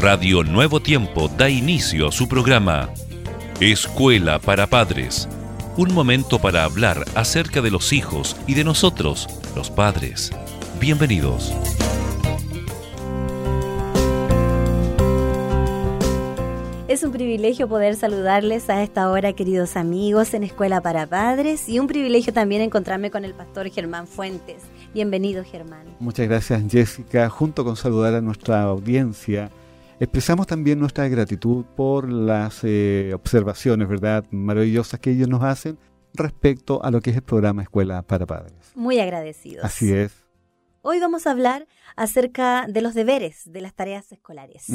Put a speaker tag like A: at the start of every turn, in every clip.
A: Radio Nuevo Tiempo da inicio a su programa Escuela para Padres. Un momento para hablar acerca de los hijos y de nosotros, los padres. Bienvenidos.
B: Es un privilegio poder saludarles a esta hora, queridos amigos, en Escuela para Padres y un privilegio también encontrarme con el pastor Germán Fuentes. Bienvenido, Germán.
C: Muchas gracias, Jessica. Junto con saludar a nuestra audiencia, expresamos también nuestra gratitud por las eh, observaciones, ¿verdad?, maravillosas que ellos nos hacen respecto a lo que es el programa Escuela para Padres.
B: Muy agradecidos.
C: Así es.
B: Hoy vamos a hablar acerca de los deberes, de las tareas escolares.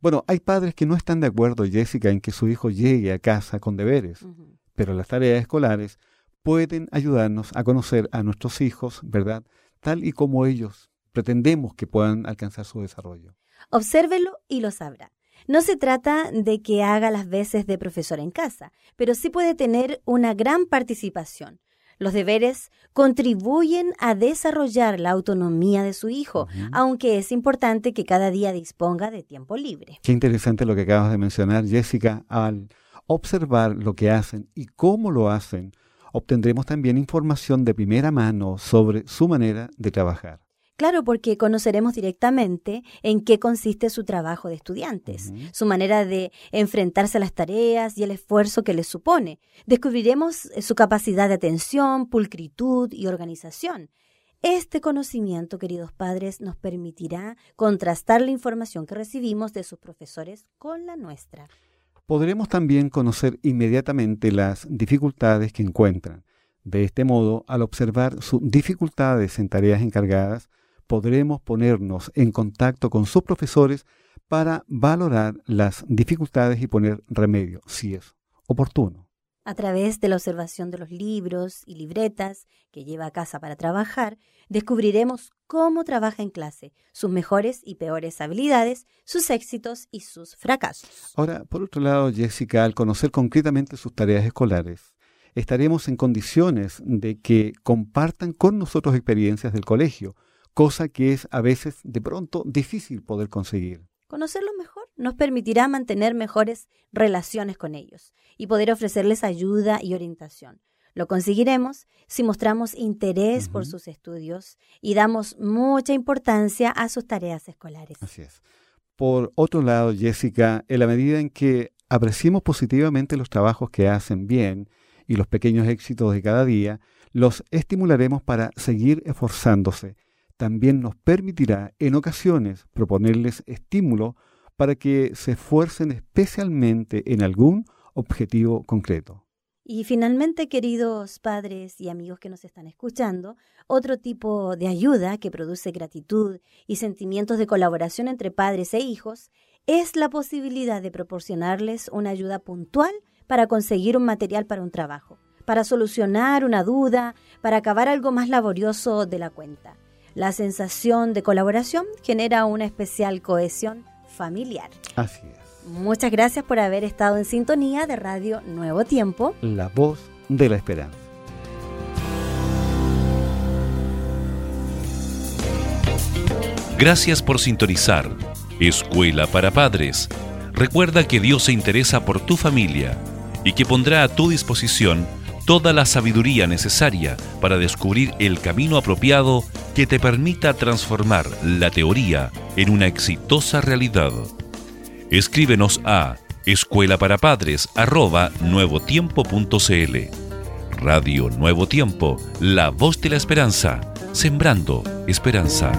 C: Bueno, hay padres que no están de acuerdo, Jessica, en que su hijo llegue a casa con deberes, pero las tareas escolares pueden ayudarnos a conocer a nuestros hijos, ¿verdad? Tal y como ellos pretendemos que puedan alcanzar su desarrollo.
B: Obsérvelo y lo sabrá. No se trata de que haga las veces de profesor en casa, pero sí puede tener una gran participación. Los deberes contribuyen a desarrollar la autonomía de su hijo, aunque es importante que cada día disponga de tiempo libre.
C: Qué interesante lo que acabas de mencionar, Jessica. Al observar lo que hacen y cómo lo hacen, obtendremos también información de primera mano sobre su manera de trabajar.
B: Claro, porque conoceremos directamente en qué consiste su trabajo de estudiantes, su manera de enfrentarse a las tareas y el esfuerzo que les supone. Descubriremos eh, su capacidad de atención, pulcritud y organización. Este conocimiento, queridos padres, nos permitirá contrastar la información que recibimos de sus profesores con la nuestra.
C: Podremos también conocer inmediatamente las dificultades que encuentran. De este modo, al observar sus dificultades en tareas encargadas, podremos ponernos en contacto con sus profesores para valorar las dificultades y poner remedio, si es oportuno.
B: A través de la observación de los libros y libretas que lleva a casa para trabajar, descubriremos cómo trabaja en clase, sus mejores y peores habilidades, sus éxitos y sus fracasos.
C: Ahora, por otro lado, Jessica, al conocer concretamente sus tareas escolares, estaremos en condiciones de que compartan con nosotros experiencias del colegio, cosa que es a veces de pronto difícil poder conseguir.
B: Conocerlos mejor nos permitirá mantener mejores relaciones con ellos y poder ofrecerles ayuda y orientación. Lo conseguiremos si mostramos interés por sus estudios y damos mucha importancia a sus tareas escolares.
C: Así es. Por otro lado, Jessica, en la medida en que apreciemos positivamente los trabajos que hacen bien y los pequeños éxitos de cada día, los estimularemos para seguir esforzándose también nos permitirá en ocasiones proponerles estímulo para que se esfuercen especialmente en algún objetivo concreto.
B: Y finalmente, queridos padres y amigos que nos están escuchando, otro tipo de ayuda que produce gratitud y sentimientos de colaboración entre padres e hijos es la posibilidad de proporcionarles una ayuda puntual para conseguir un material para un trabajo, para solucionar una duda, para acabar algo más laborioso de la cuenta. La sensación de colaboración genera una especial cohesión familiar.
C: Así es.
B: Muchas gracias por haber estado en sintonía de Radio Nuevo Tiempo.
C: La voz de la esperanza.
A: Gracias por sintonizar Escuela para Padres. Recuerda que Dios se interesa por tu familia y que pondrá a tu disposición toda la sabiduría necesaria para descubrir el camino apropiado que te permita transformar la teoría en una exitosa realidad. Escríbenos a escuela para nuevotiempo.cl. Radio Nuevo Tiempo, la voz de la esperanza, sembrando esperanza.